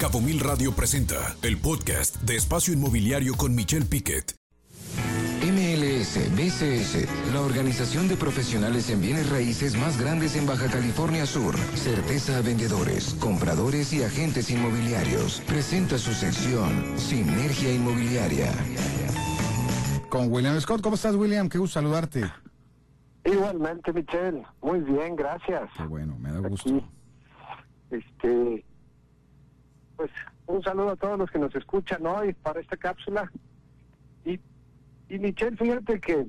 Cabo Mil Radio presenta el podcast de Espacio Inmobiliario con Michelle Piquet. MLS BCS, la organización de profesionales en bienes raíces más grandes en Baja California Sur. Certeza a vendedores, compradores y agentes inmobiliarios. Presenta su sección Sinergia Inmobiliaria. Con William Scott. ¿Cómo estás, William? Qué gusto saludarte. Igualmente, Michelle. Muy bien, gracias. Qué bueno, me da gusto. Aquí, este, pues un saludo a todos los que nos escuchan hoy para esta cápsula. Y, y Michelle, fíjate que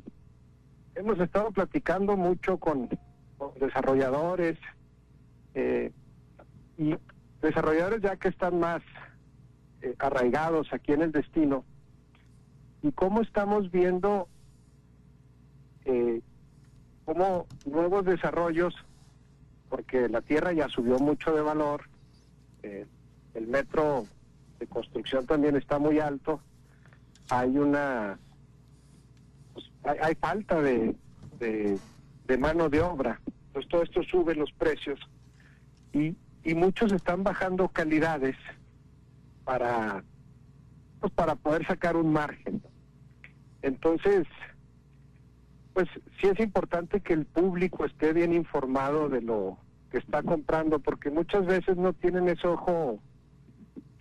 hemos estado platicando mucho con, desarrolladores eh, y desarrolladores ya que están más eh, arraigados aquí en el destino y cómo estamos viendo eh, cómo nuevos desarrollos, porque la tierra ya subió mucho de valor, eh, el metro de construcción también está muy alto, hay una, pues, hay, hay, falta de, de, mano de obra, pues todo esto sube los precios y, y muchos están bajando calidades para pues para poder sacar un margen. Entonces, pues sí es importante que el público esté bien informado de lo que está comprando, porque muchas veces no tienen ese ojo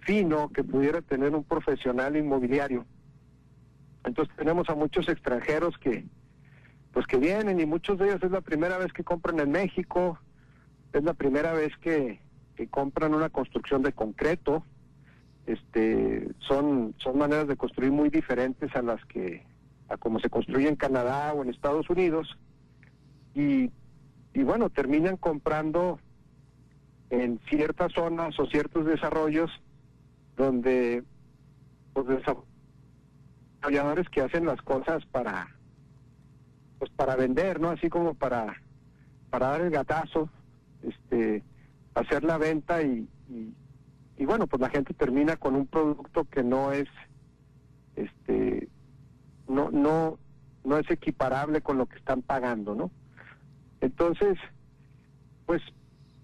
fino que pudiera tener un profesional inmobiliario. Entonces tenemos a muchos extranjeros que pues que vienen y muchos de ellos es la primera vez que compran en México, es la primera vez que, compran una construcción de concreto, este son son maneras de construir muy diferentes a las que a como se construye en Canadá o en Estados Unidos y, y bueno terminan comprando en ciertas zonas o ciertos desarrollos donde pues desarrolladores que hacen las cosas para pues para vender no así como para para dar el gatazo este hacer la venta y, y y bueno, pues la gente termina con un producto que no es este no no no es equiparable con lo que están pagando, ¿no? Entonces, pues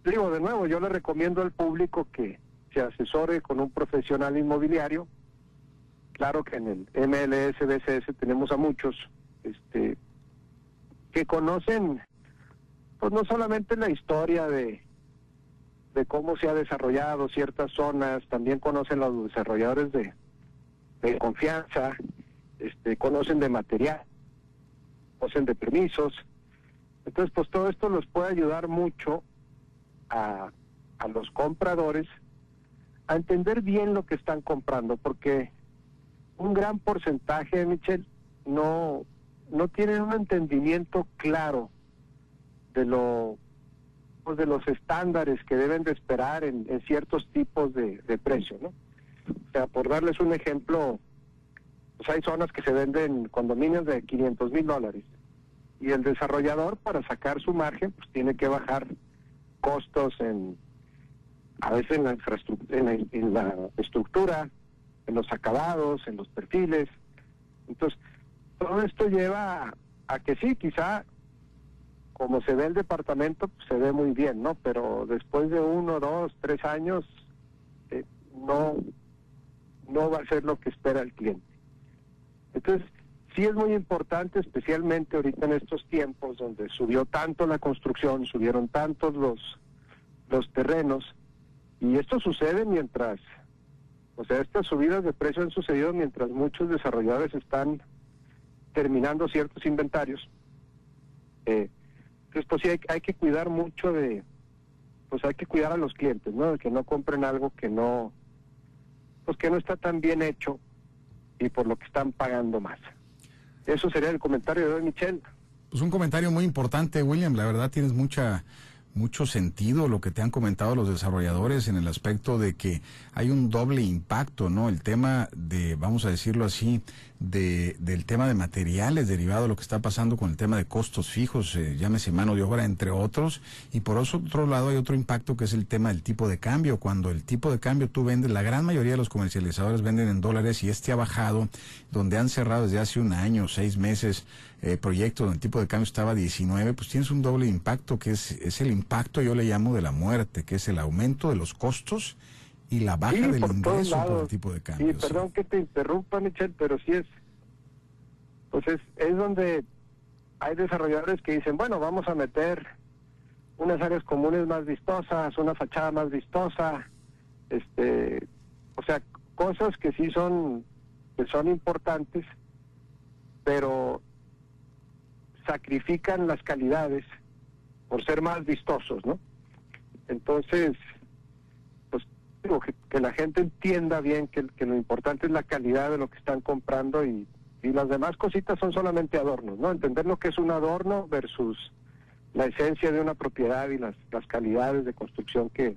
digo de nuevo, yo le recomiendo al público que se asesore con un profesional inmobiliario. Claro que en el MLS BCS tenemos a muchos este que conocen pues no solamente la historia de de cómo se ha desarrollado ciertas zonas, también conocen los desarrolladores de, de confianza, este, conocen de material, conocen de permisos. Entonces, pues todo esto los puede ayudar mucho a, a los compradores a entender bien lo que están comprando, porque un gran porcentaje, Michelle, no, no tienen un entendimiento claro de lo de los estándares que deben de esperar en, en ciertos tipos de, de precio, ¿no? O sea, por darles un ejemplo, pues hay zonas que se venden condominios de 500 mil dólares y el desarrollador para sacar su margen pues tiene que bajar costos en a veces en la infraestructura, en la, estructura, en los acabados, en los perfiles. Entonces, todo esto lleva a, a que sí, quizá como se ve el departamento, pues, se ve muy bien, ¿no? Pero después de uno, dos, tres años, eh, no, no va a ser lo que espera el cliente. Entonces, sí es muy importante, especialmente ahorita en estos tiempos donde subió tanto la construcción, subieron tantos los, los terrenos, y esto sucede mientras, o sea, estas subidas de precio han sucedido mientras muchos desarrolladores están terminando ciertos inventarios. Eh, entonces, pues sí, hay, hay, que cuidar mucho de, pues hay que cuidar a los clientes, ¿no? De que no compren algo que no, pues que no está tan bien hecho y por lo que están pagando más. Eso sería el comentario de hoy, Michelle. Pues un comentario muy importante, William. La verdad tienes mucha mucho sentido lo que te han comentado los desarrolladores en el aspecto de que hay un doble impacto, ¿no? El tema de, vamos a decirlo así, de, del tema de materiales derivado de lo que está pasando con el tema de costos fijos, eh, llámese mano de obra, entre otros. Y por otro lado hay otro impacto que es el tema del tipo de cambio. Cuando el tipo de cambio tú vendes, la gran mayoría de los comercializadores venden en dólares y este ha bajado, donde han cerrado desde hace un año, seis meses, eh, proyectos donde el tipo de cambio estaba 19, pues tienes un doble impacto que es, es el impacto, yo le llamo, de la muerte, que es el aumento de los costos y la baja del ingreso por el tipo de cambio. Sí, perdón que te interrumpa, Michelle, pero sí es, pues es, es donde hay desarrolladores que dicen, bueno, vamos a meter unas áreas comunes más vistosas, una fachada más vistosa, este, o sea, cosas que sí son, que son importantes, pero sacrifican las calidades por ser más vistosos, ¿no? Entonces, digo que, la gente entienda bien que, lo importante es la calidad de lo que están comprando y, las demás cositas son solamente adornos, ¿no? Entender lo que es un adorno versus la esencia de una propiedad y las, las calidades de construcción que,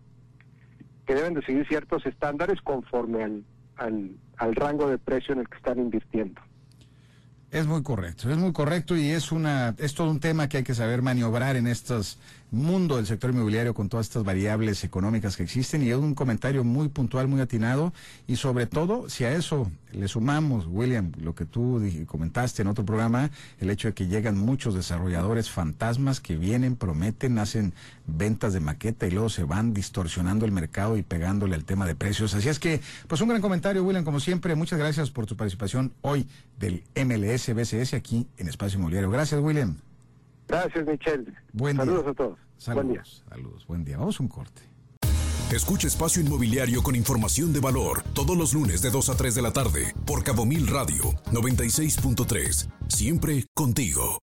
que deben de seguir ciertos estándares conforme al, al, al rango de precio en el que están invirtiendo. Es muy correcto, es muy correcto y es una es todo un tema que hay que saber maniobrar en estos mundo del sector inmobiliario con todas estas variables económicas que existen y es un comentario muy puntual, muy atinado y sobre todo si a eso le sumamos, William, lo que tú comentaste en otro programa, el hecho de que llegan muchos desarrolladores fantasmas que vienen, prometen, hacen ventas de maqueta y luego se van distorsionando el mercado y pegándole al tema de precios. Así es que, pues un gran comentario, William, como siempre, muchas gracias por tu participación hoy del MLS BCS aquí en Espacio Inmobiliario. Gracias, William. Gracias, Michelle. Buen Saludos a todos. Saludos, buen día. Saludos, buen día. Vamos a un corte. Escucha Espacio Inmobiliario con información de valor todos los lunes de 2 a 3 de la tarde por Cabo Mil Radio 96.3. Siempre contigo.